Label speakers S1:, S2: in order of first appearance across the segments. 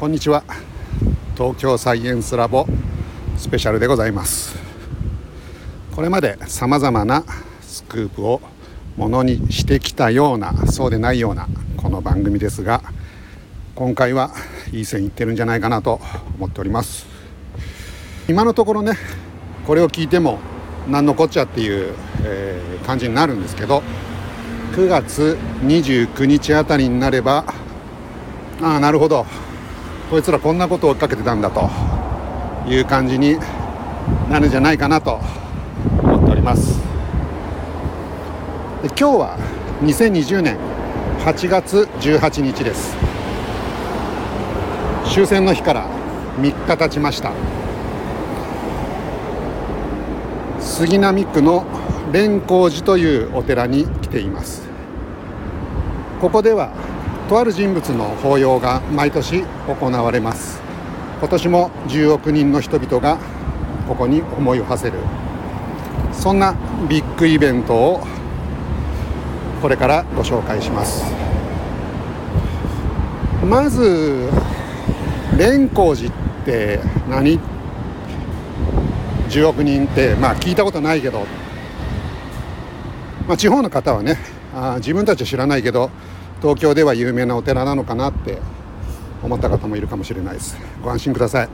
S1: こんにちは。東京サイエンスラボスペシャルでございます。これまでさまざまなスクープをものにしてきたようなそうでないようなこの番組ですが今回はいい線いってるんじゃないかなと思っております。今のところねこれを聞いても何のこっちゃっていう、えー、感じになるんですけど9月29日あたりになればああなるほど。こいつらこんなことを追っかけてたんだという感じになるんじゃないかなと思っております。今日は2020年8月18日です。終戦の日から3日経ちました。杉並区の蓮光寺というお寺に来ています。ここではとある人物の法要が毎年行われます。今年も10億人の人々がここに思いを馳せる。そんなビッグイベントをこれからご紹介します。まず蓮光寺って何？10億人ってまあ聞いたことないけど、まあ、地方の方はねあ自分たちは知らないけど東京では有名なお寺なのかなって思った方もいるかもしれないです。ご安心ください。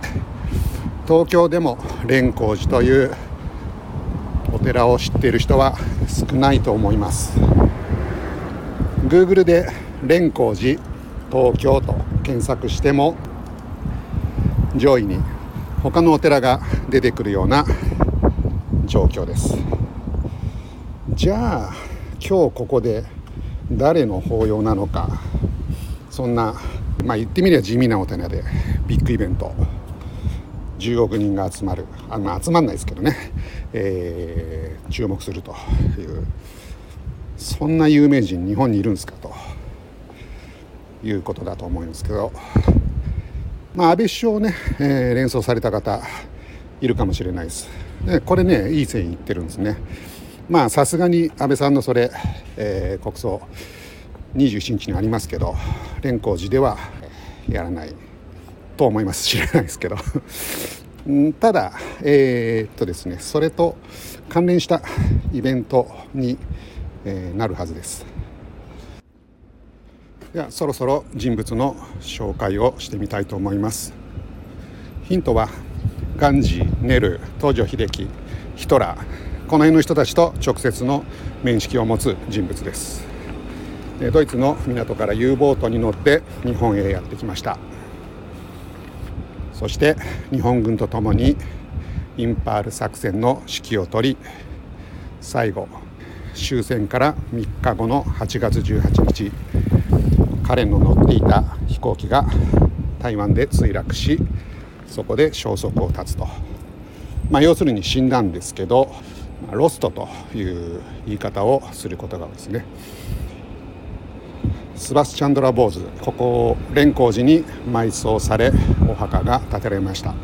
S1: 東京でも蓮光寺というお寺を知っている人は少ないと思います。Google で蓮光寺東京と検索しても上位に他のお寺が出てくるような状況です。じゃあ今日ここで誰の法要なのか。そんなまあ言ってみれば地味なお寺でビッグイベント。10億人が集まる。あ、まあ、集まんないですけどね、えー、注目するという。そんな有名人日本にいるんですかと。いうことだと思うんですけど。まあ、安倍首相をね、えー、連想された方いるかもしれないです。でこれねいい線いってるんですね。まあさすがに安倍さんのそれ、えー、国葬27日にありますけど蓮光寺ではやらないと思います。知らないですけど。ただえー、っとですねそれと関連したイベントに、えー、なるはずです。ではそろそろ人物の紹介をしてみたいと思います。ヒントはガンジー、ネル、東条英機、ヒトラー。この辺の人たちと直接の面識を持つ人物です。ドイツの港から U ボートに乗って日本へやってきました。そして日本軍とともにインパール作戦の指揮を執り最後終戦から3日後の8月18日彼の乗っていた飛行機が台湾で墜落しそこで消息を絶つと、まあ、要するに死んだんですけどロストという言い方をすることがですね。スバスチャンドラ・ボーズここ蓮光寺に埋葬されお墓が建てられました。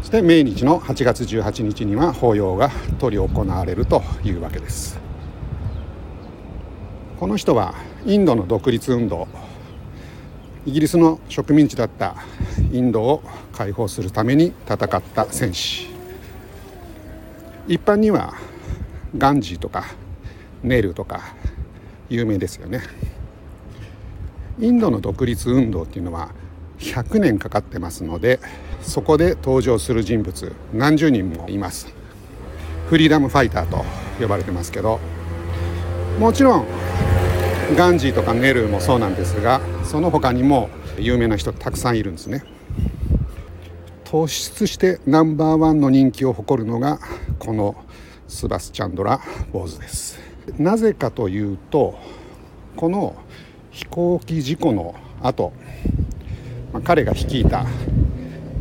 S1: そして命日の8月18日には法要が執り行われるというわけです。この人はインドの独立運動イギリスの植民地だったインドを解放するために戦った戦士。一般にはガンジーとかネルとか有名ですよね。インドの独立運動っていうのは100年かかってますのでそこで登場する人物何十人もいます。フリーダムファイターと呼ばれてますけどもちろんガンジーとかネルもそうなんですがその他にも有名な人たくさんいるんですね。突出してナンバーワンの人気を誇るのがこのスバスチャンドラ・ボーズです。なぜかというとこの飛行機事故の後、まあ、彼が率いた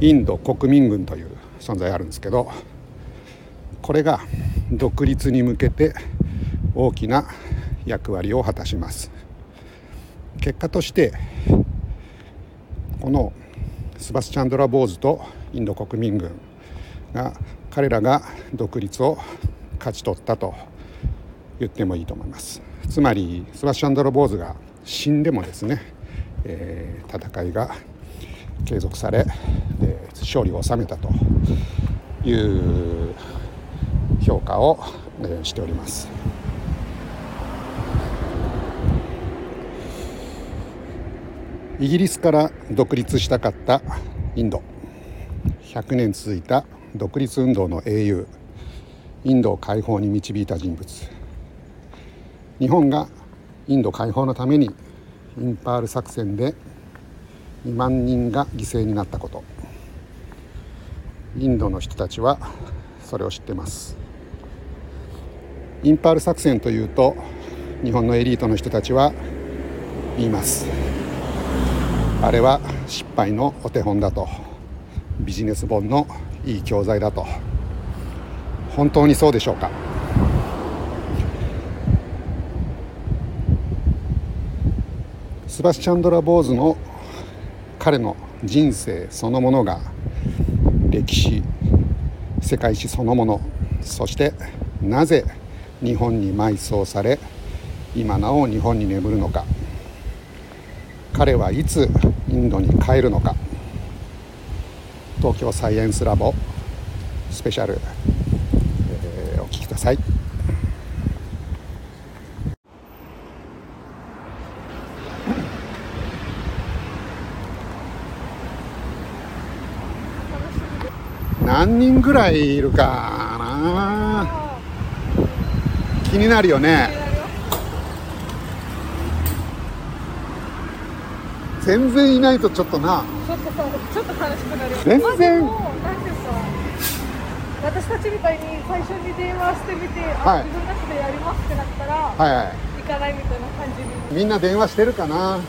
S1: インド国民軍という存在あるんですけどこれが独立に向けて大きな役割を果たします。結果としてこのスバスチャンドラ・ボーズとインド国民軍が彼らが独立を勝ち取ったと言ってもいいと思いますつまりスバスチャンドラ・ボーズが死んでもですね、えー、戦いが継続されで勝利を収めたという評価を、えしております。イギリスから独立したかったインド100年続いた独立運動の英雄インドを解放に導いた人物。日本がインド解放のためにインパール作戦で2万人が犠牲になったこと。インドの人たちはそれを知ってます。インパール作戦というと日本のエリートの人たちは言います。あれは失敗のお手本だと。ビジネス本のいい教材だと。本当にそうでしょうか？スバスチャンドラ・ボーズの彼の人生そのものが歴史世界史そのものそしてなぜ日本に埋葬され今なお日本に眠るのか。彼はいつインドに帰るのか。東京サイエンスラボスペシャル、えー、お聞きください。何人ぐらいいるかな？気になるよね。全然いないとちょっとな
S2: ちょっとちょっと悲しくなる
S1: 全然、
S2: まあ、ですか私たちみたいに最初に電話してみて、はい、自分たちでやりますってなったら、はいはい、行かないみたいな感じに
S1: みんな電話してるかな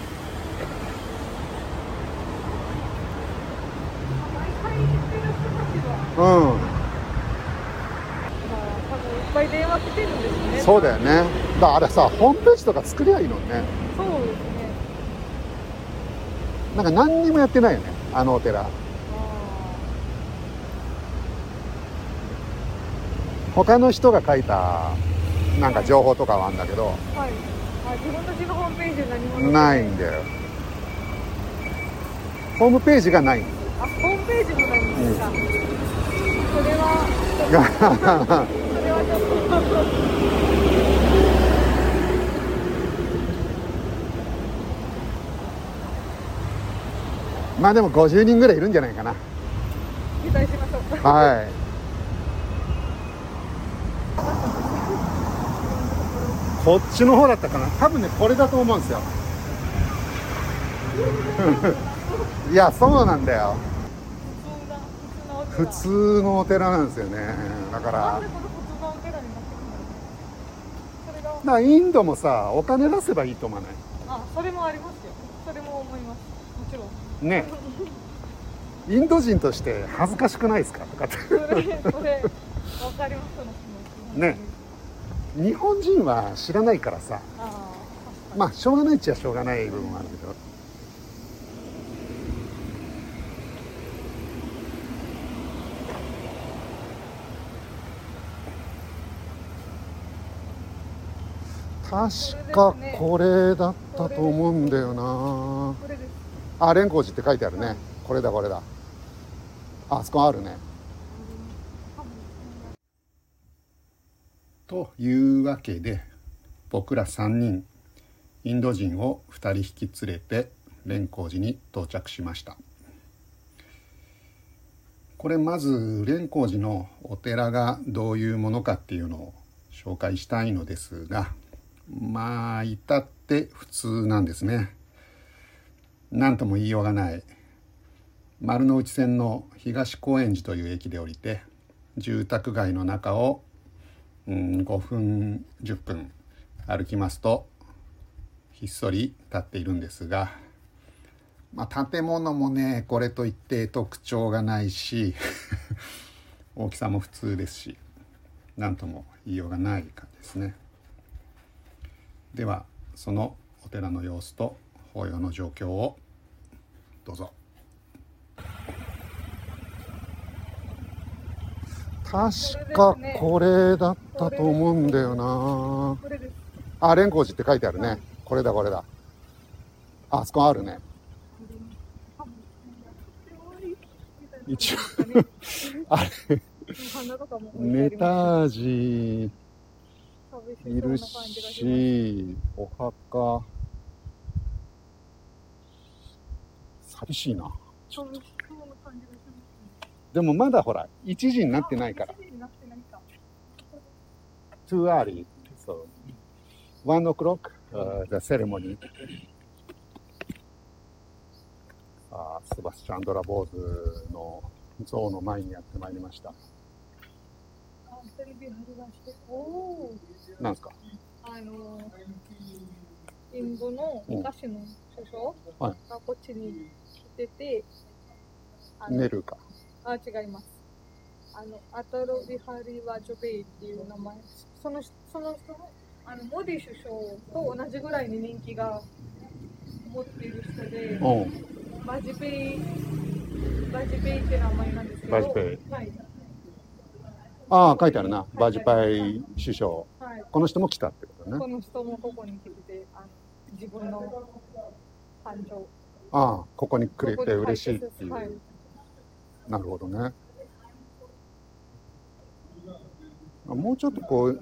S1: うん。まあ、多分いっ
S2: ぱい電話来てるんですね。
S1: そうだよね。だあれさ、ホームページとか作りゃいいの
S2: ね。
S1: なんか何にもやってないよねあのお寺。他の人が書いたなんか情報とかはあるんだけど、はい、
S2: あ自分たちのホームページ何も
S1: ない。んだよ。ホームページがない。
S2: あホームページもないんですか、うん、それは それはちょっと
S1: まあでも50人ぐらいいるんじゃないかな。
S2: 期待しましょう
S1: はい。こっちの方だったかな。多分ねこれだと思うんですよ。いやそうなんだよ。普通のお寺なんですよね。だから。だからインドもさお金出せばいいと思わない？
S2: あそれもありますよ。それも思います。もちろん
S1: ね。インド人として恥ずかしくないですか？とか。ってそれそれ分か
S2: ります
S1: ね。日本人は知らないからさ。まあしょうがないっちゃしょうがない部分もあるけど。確かこれだったと思うんだよな。あ蓮光寺って書いてあるね。これだこれだ。あそこあるね。というわけで僕ら3人インド人を2人引き連れて蓮光寺に到着しました。これまず蓮光寺のお寺がどういうものかっていうのを紹介したいのですがまあ至って普通なんですね。何とも言いようがない丸の内線の東高円寺という駅で降りて住宅街の中を、うん、5分10分歩きますとひっそり立っているんですが、まあ、建物もねこれといって特徴がないし 大きさも普通ですし何とも言いようがない感じですね。ではそのお寺の様子と法要の状況をどうぞ。確かこれだったと思うんだよな。あ蓮光寺って書いてあるね。これだこれだ。あそこあるね。一応あれネタージいるしお墓。寂しいな。でもまだほら1時になってないから。too early. so one o'clock、uh, the ceremony. バスチャンドラ・ボーズの像の前にやってまいりました。なんですか？あの
S2: インドの昔の首相がこっちに来てて、
S1: ネルか。
S2: あ、違います。あの、アタル・ビハリ・バジペイっていう名前。そのその人の、あの、モディ首相と同じぐらいに人気が持っている人で、バジペイ、バジペイって名前なんですけど、バジペイ。はい。
S1: ああ、書いてあるな。バジパイ首相。はい、この人も来たってことね。
S2: この人もここに来て、あの自分の誕生。
S1: ああ、ここにくれて嬉しいっていう。はい、なるほどね。もうちょっとこう、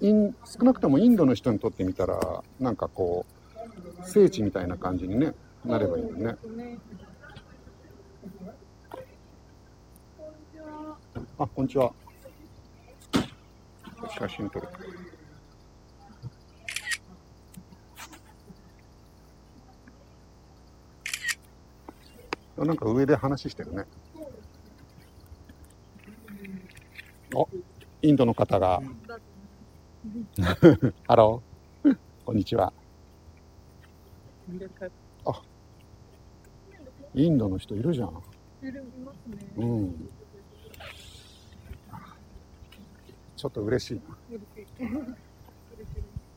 S1: イン少なくともインドの人にとってみたら、なんかこう、聖地みたいな感じにね、なればいいよね。あ、こんにちは。写真撮る。なんか上で話してるね。お、インドの方が。ハロー。こんにちは。あ、インドの人いるじゃん。いる、いますね。うん。ちょっと嬉しいな。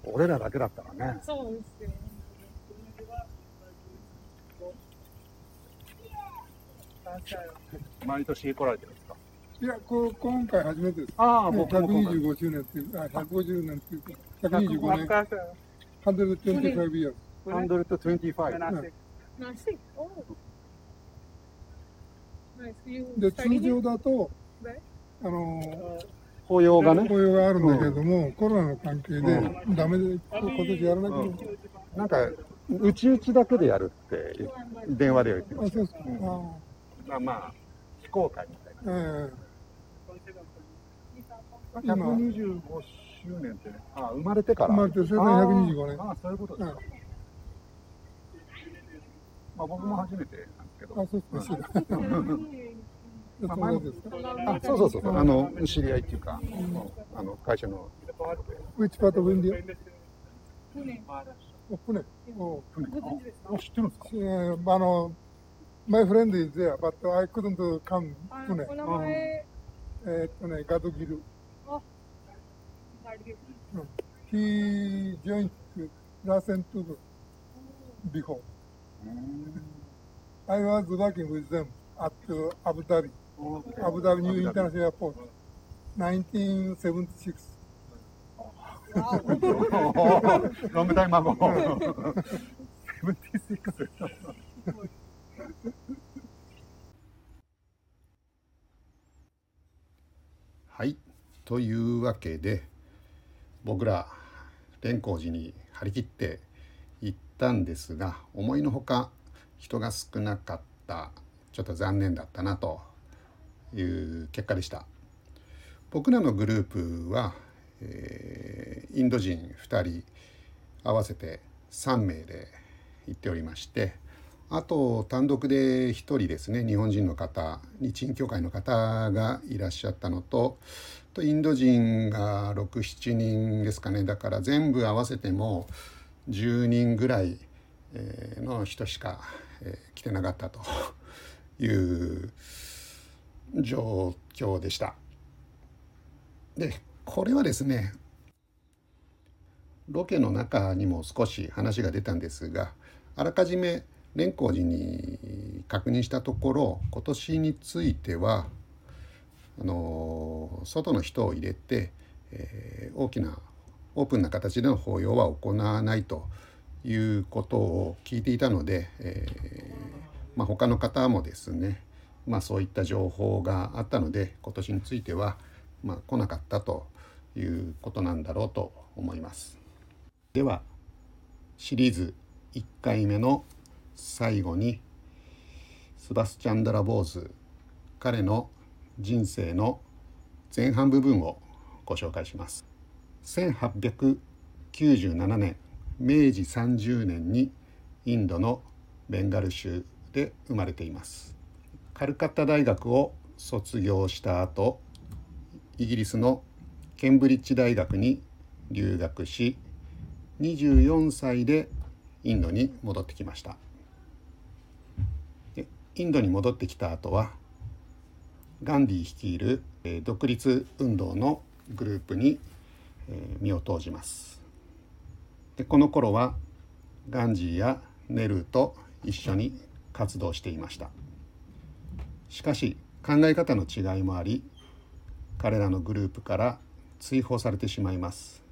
S1: 俺らだけだったらね。そうですよ、毎年来られてるんですか？
S3: いや、こ今回初めてです。
S1: ああ、僕も
S3: 125周年っていう、あ、150年っていうか、125年。125 years。
S1: 125。
S3: で、通常だと、あの、
S1: 雇用がね。
S3: 雇用があるんだけれども、うん、コロナの関係で、ダメで、今年やらなきゃ、うん、
S1: なんか、うちうちだけでやるって電話では言ってました。あ、そうですか。まあまあ、非公開みたいな。ええー。125周年ってね、あ生まれてから。
S3: 生まれて、それで125
S1: 年。ああ、そういうことですか。まあ僕も初めてなんですけど。あ、そうですか。まあ、前もあそうそうそうあの知り合いっていうか、あの会社の。
S3: Which part of India?
S2: 船
S3: 船
S1: あ知ってるんですか？
S3: あの My friend is there, but I couldn't uh,
S2: come 아, Pune.
S3: Pune. Uh, Pune, uh, Gadugiru. Oh, hmm. No. He joined Rasen Tugu before. Mm. I was working with them at uh, Abu Dhabi, okay. Abu Dhabi New Abu Dhabi. International Airport, 1976. Wow.
S1: Long time ago. 76. はい。というわけで、僕ら、蓮光寺に張り切って行ったんですが、思いのほか人が少なかった、ちょっと残念だったなという結果でした僕らのグループは、えー、インド人2人合わせて3名で行っておりましてあと単独で1人ですね日本人の方日印協会の方がいらっしゃったのととインド人が67人ですかねだから全部合わせても10人ぐらいの人しか来てなかったと いう状況でした。でこれはですねロケの中にも少し話が出たんですがあらかじめ蓮光寺に確認したところ今年についてはあの外の人を入れて、えー、大きなオープンな形での法要は行わないということを聞いていたので、えーまあ、他の方もですねまあ、そういった情報があったので今年については、まあ、来なかったということなんだろうと思います。ではシリーズ1回目の最後にスバスチャンダラ・ボーズ彼の人生の前半部分をご紹介します。1897年明治30年にインドのベンガル州で生まれていますカルカッタ大学を卒業した後イギリスのケンブリッジ大学に留学し24歳でインドに戻ってきましたインドに戻ってきた後はガンディ率いる独立運動のグループに身を投じます。でこの頃はガンジーやネルーと一緒に活動していました。しかし考え方の違いもあり彼らのグループから追放されてしまいます。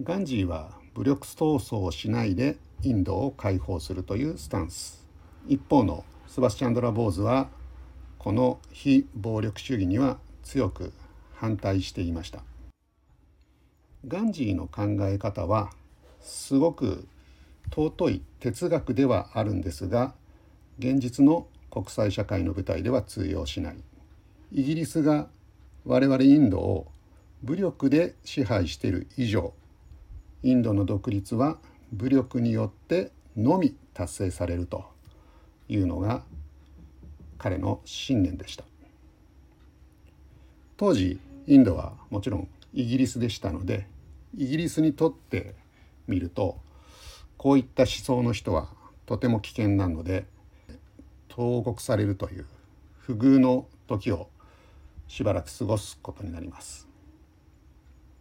S1: ガンジーは武力闘争をしないでインドを解放するというスタンス。一方のスバスチャンドラ・ボーズはこの非暴力主義には強く反対していました。ガンジーの考え方はすごく尊い哲学ではあるんですが現実の国際社会の舞台では通用しない。イギリスが我々インドを武力で支配している以上インドの独立は武力によってのみ達成されると。いうのが彼の信念でした当時インドはもちろんイギリスでしたのでイギリスにとってみるとこういった思想の人はとても危険なので投獄されるという不遇の時をしばらく過ごすことになります。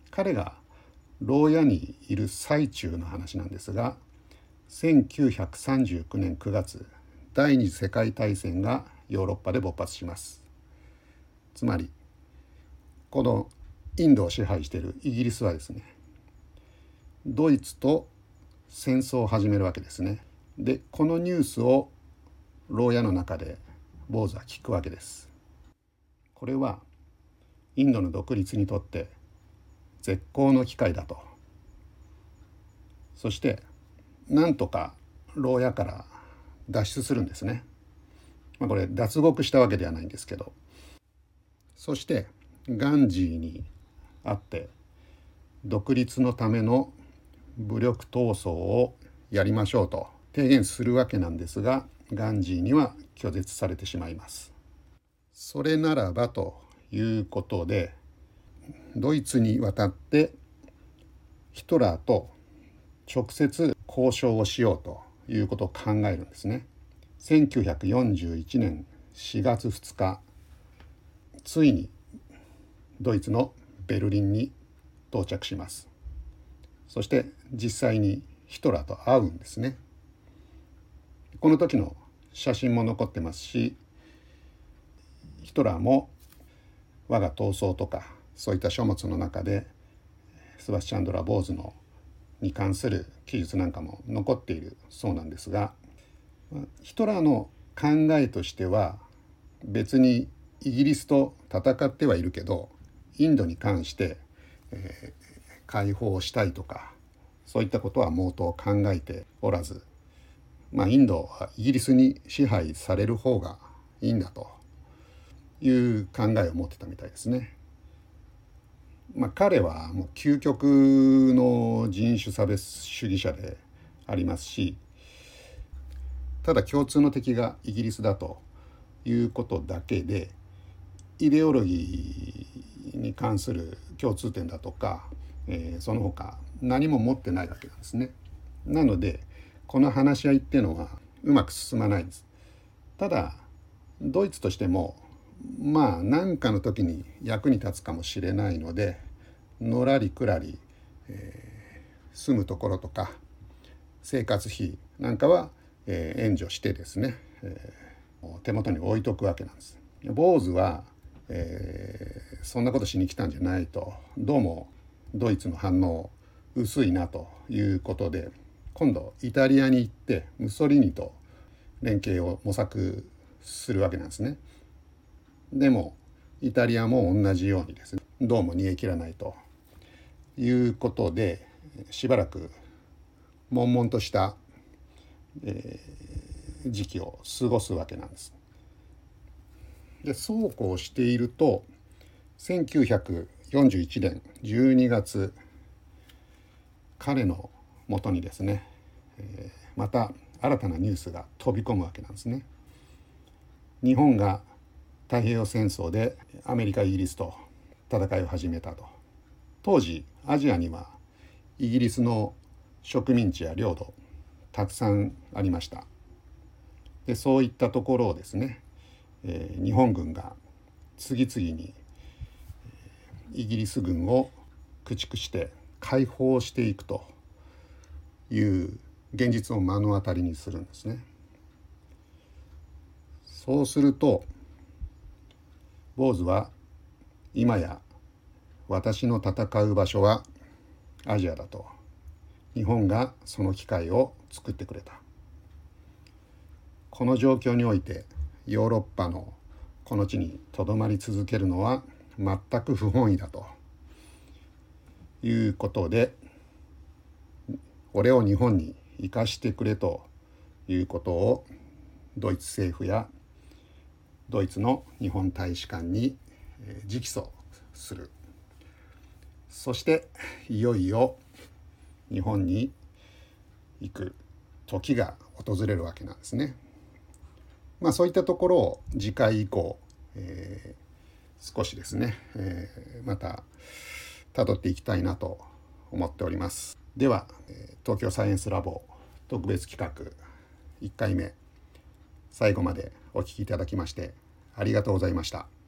S1: 彼が牢屋にいる最中の話なんですが1939年9月第二次世界大戦がヨーロッパで勃発しますつまりこのインドを支配しているイギリスはですねドイツと戦争を始めるわけですね。でこのニュースを牢屋の中で坊主は聞くわけです。これはインドの独立にとって絶好の機会だと。そしてなんとか牢屋から脱出するんですね。まあ、これ脱獄したわけではないんですけどそしてガンジーに会って独立のための武力闘争をやりましょうと提言するわけなんですがガンジーには拒絶されてしまいます。それならばということでドイツに渡ってヒトラーと直接交渉をしようということを考えるんですね。1941年4月2日ついにドイツのベルリンに到着します。そして実際にヒトラーと会うんですね。この時の写真も残ってますしヒトラーも我が闘争とかそういった書物の中でスバスチャンドラ・ボーズのに関する記述なんかも残っているそうなんですがヒトラーの考えとしては別にイギリスと戦ってはいるけどインドに関して、え解放したいとかそういったことは毛頭考えておらず、まあ、インドはイギリスに支配される方がいいんだという考えを持ってたみたいですね。まあ、彼はもう究極の人種差別主義者でありますしただ共通の敵がイギリスだということだけでイデオロギーに関する共通点だとかえー、その他何も持ってないわけなんですね。なのでこの話し合いっていうのはうまく進まないんです。ただドイツとしてもまあ何かの時に役に立つかもしれないのでのらりくらり、えー、住むところとか生活費なんかは、えー、援助してですね、えー、手元に置いとくわけなんです。坊主は、えー、そんなことしに来たんじゃないとどうもドイツの反応薄いなということで今度イタリアに行ってムッソリーニと連携を模索するわけなんですね。でもイタリアも同じようにですねどうも煮え切らないということでしばらく悶々とした、えー、時期を過ごすわけなんです。でそうこうしていると1941年12月彼のもとにですね、えー、また新たなニュースが飛び込むわけなんですね。日本が太平洋戦争でアメリカイギリスと戦いを始めたと当時アジアにはイギリスの植民地や領土たくさんありましたでそういったところをですね、えー、日本軍が次々にイギリス軍を駆逐して解放していくという現実を目の当たりにするんですね。そうすると坊主は今や私の戦う場所はアジアだと。日本がその機会を作ってくれた。この状況においてヨーロッパのこの地にとどまり続けるのは全く不本意だと。いうことで俺を日本に生かしてくれということをドイツ政府やドイツの日本大使館に直訴するそしていよいよ日本に行く時が訪れるわけなんですね。まあそういったところを次回以降、えー、少しですね、えー、また辿っていきたいなと思っております。では東京サイエンスラボ特別企画1回目最後までお聴きいただきましてありがとうございました。